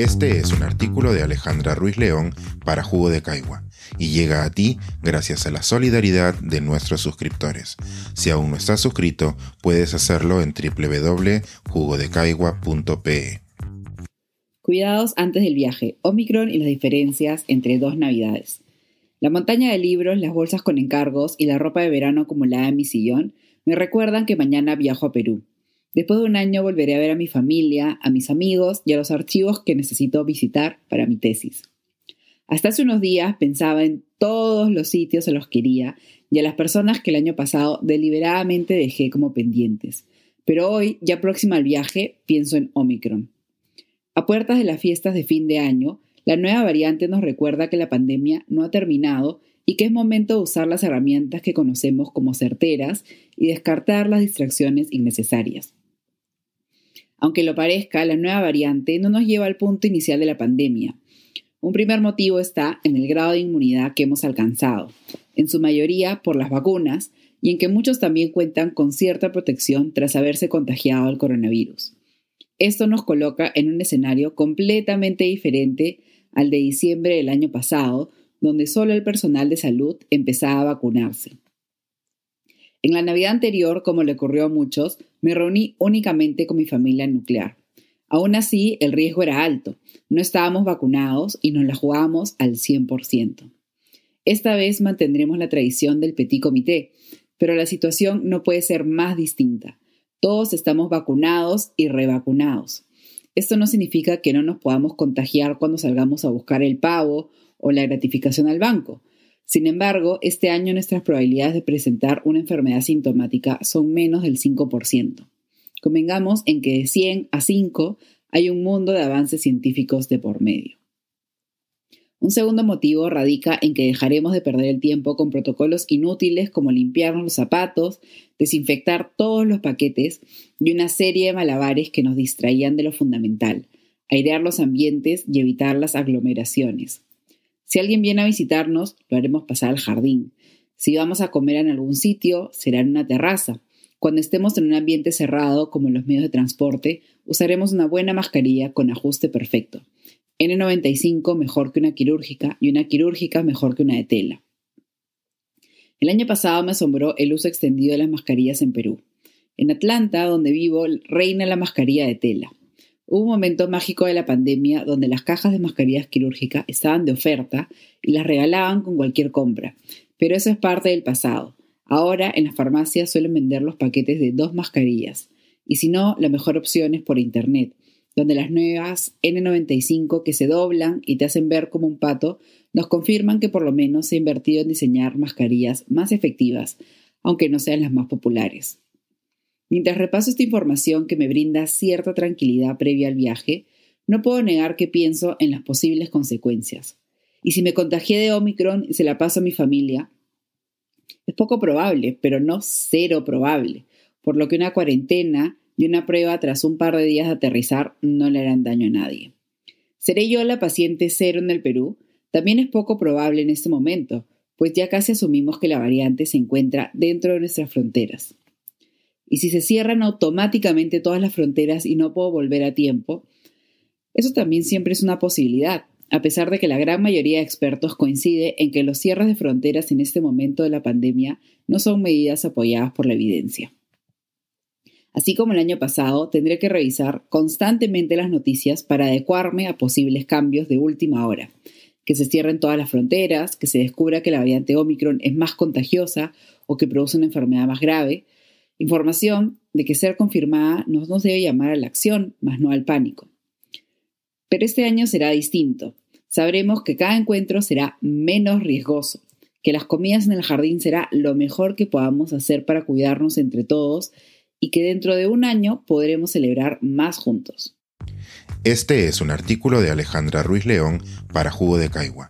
Este es un artículo de Alejandra Ruiz León para Jugo de Caigua y llega a ti gracias a la solidaridad de nuestros suscriptores. Si aún no estás suscrito, puedes hacerlo en www.jugodecaigua.pe. Cuidados antes del viaje, Omicron y las diferencias entre dos navidades. La montaña de libros, las bolsas con encargos y la ropa de verano acumulada en mi sillón me recuerdan que mañana viajo a Perú. Después de un año volveré a ver a mi familia, a mis amigos y a los archivos que necesito visitar para mi tesis. Hasta hace unos días pensaba en todos los sitios a los que iría y a las personas que el año pasado deliberadamente dejé como pendientes. Pero hoy, ya próxima al viaje, pienso en Omicron. A puertas de las fiestas de fin de año, la nueva variante nos recuerda que la pandemia no ha terminado y que es momento de usar las herramientas que conocemos como certeras y descartar las distracciones innecesarias. Aunque lo parezca, la nueva variante no nos lleva al punto inicial de la pandemia. Un primer motivo está en el grado de inmunidad que hemos alcanzado, en su mayoría por las vacunas, y en que muchos también cuentan con cierta protección tras haberse contagiado al coronavirus. Esto nos coloca en un escenario completamente diferente al de diciembre del año pasado, donde solo el personal de salud empezaba a vacunarse. En la Navidad anterior, como le ocurrió a muchos, me reuní únicamente con mi familia nuclear. Aún así, el riesgo era alto. No estábamos vacunados y nos la jugábamos al 100%. Esta vez mantendremos la tradición del petit comité, pero la situación no puede ser más distinta. Todos estamos vacunados y revacunados. Esto no significa que no nos podamos contagiar cuando salgamos a buscar el pavo o la gratificación al banco. Sin embargo, este año nuestras probabilidades de presentar una enfermedad sintomática son menos del 5%. Convengamos en que de 100 a 5 hay un mundo de avances científicos de por medio. Un segundo motivo radica en que dejaremos de perder el tiempo con protocolos inútiles como limpiarnos los zapatos, desinfectar todos los paquetes y una serie de malabares que nos distraían de lo fundamental, airear los ambientes y evitar las aglomeraciones. Si alguien viene a visitarnos, lo haremos pasar al jardín. Si vamos a comer en algún sitio, será en una terraza. Cuando estemos en un ambiente cerrado, como en los medios de transporte, usaremos una buena mascarilla con ajuste perfecto. N95 mejor que una quirúrgica y una quirúrgica mejor que una de tela. El año pasado me asombró el uso extendido de las mascarillas en Perú. En Atlanta, donde vivo, reina la mascarilla de tela. Hubo un momento mágico de la pandemia donde las cajas de mascarillas quirúrgicas estaban de oferta y las regalaban con cualquier compra, pero eso es parte del pasado. Ahora en las farmacias suelen vender los paquetes de dos mascarillas, y si no, la mejor opción es por internet, donde las nuevas N95 que se doblan y te hacen ver como un pato nos confirman que por lo menos se ha invertido en diseñar mascarillas más efectivas, aunque no sean las más populares. Mientras repaso esta información que me brinda cierta tranquilidad previa al viaje, no puedo negar que pienso en las posibles consecuencias. Y si me contagié de Omicron y se la paso a mi familia, es poco probable, pero no cero probable, por lo que una cuarentena y una prueba tras un par de días de aterrizar no le harán daño a nadie. ¿Seré yo la paciente cero en el Perú? También es poco probable en este momento, pues ya casi asumimos que la variante se encuentra dentro de nuestras fronteras. Y si se cierran automáticamente todas las fronteras y no puedo volver a tiempo, eso también siempre es una posibilidad, a pesar de que la gran mayoría de expertos coincide en que los cierres de fronteras en este momento de la pandemia no son medidas apoyadas por la evidencia. Así como el año pasado, tendré que revisar constantemente las noticias para adecuarme a posibles cambios de última hora, que se cierren todas las fronteras, que se descubra que la variante Omicron es más contagiosa o que produce una enfermedad más grave, Información de que ser confirmada nos, nos debe llamar a la acción, más no al pánico. Pero este año será distinto. Sabremos que cada encuentro será menos riesgoso, que las comidas en el jardín será lo mejor que podamos hacer para cuidarnos entre todos y que dentro de un año podremos celebrar más juntos. Este es un artículo de Alejandra Ruiz León para Jugo de Caigua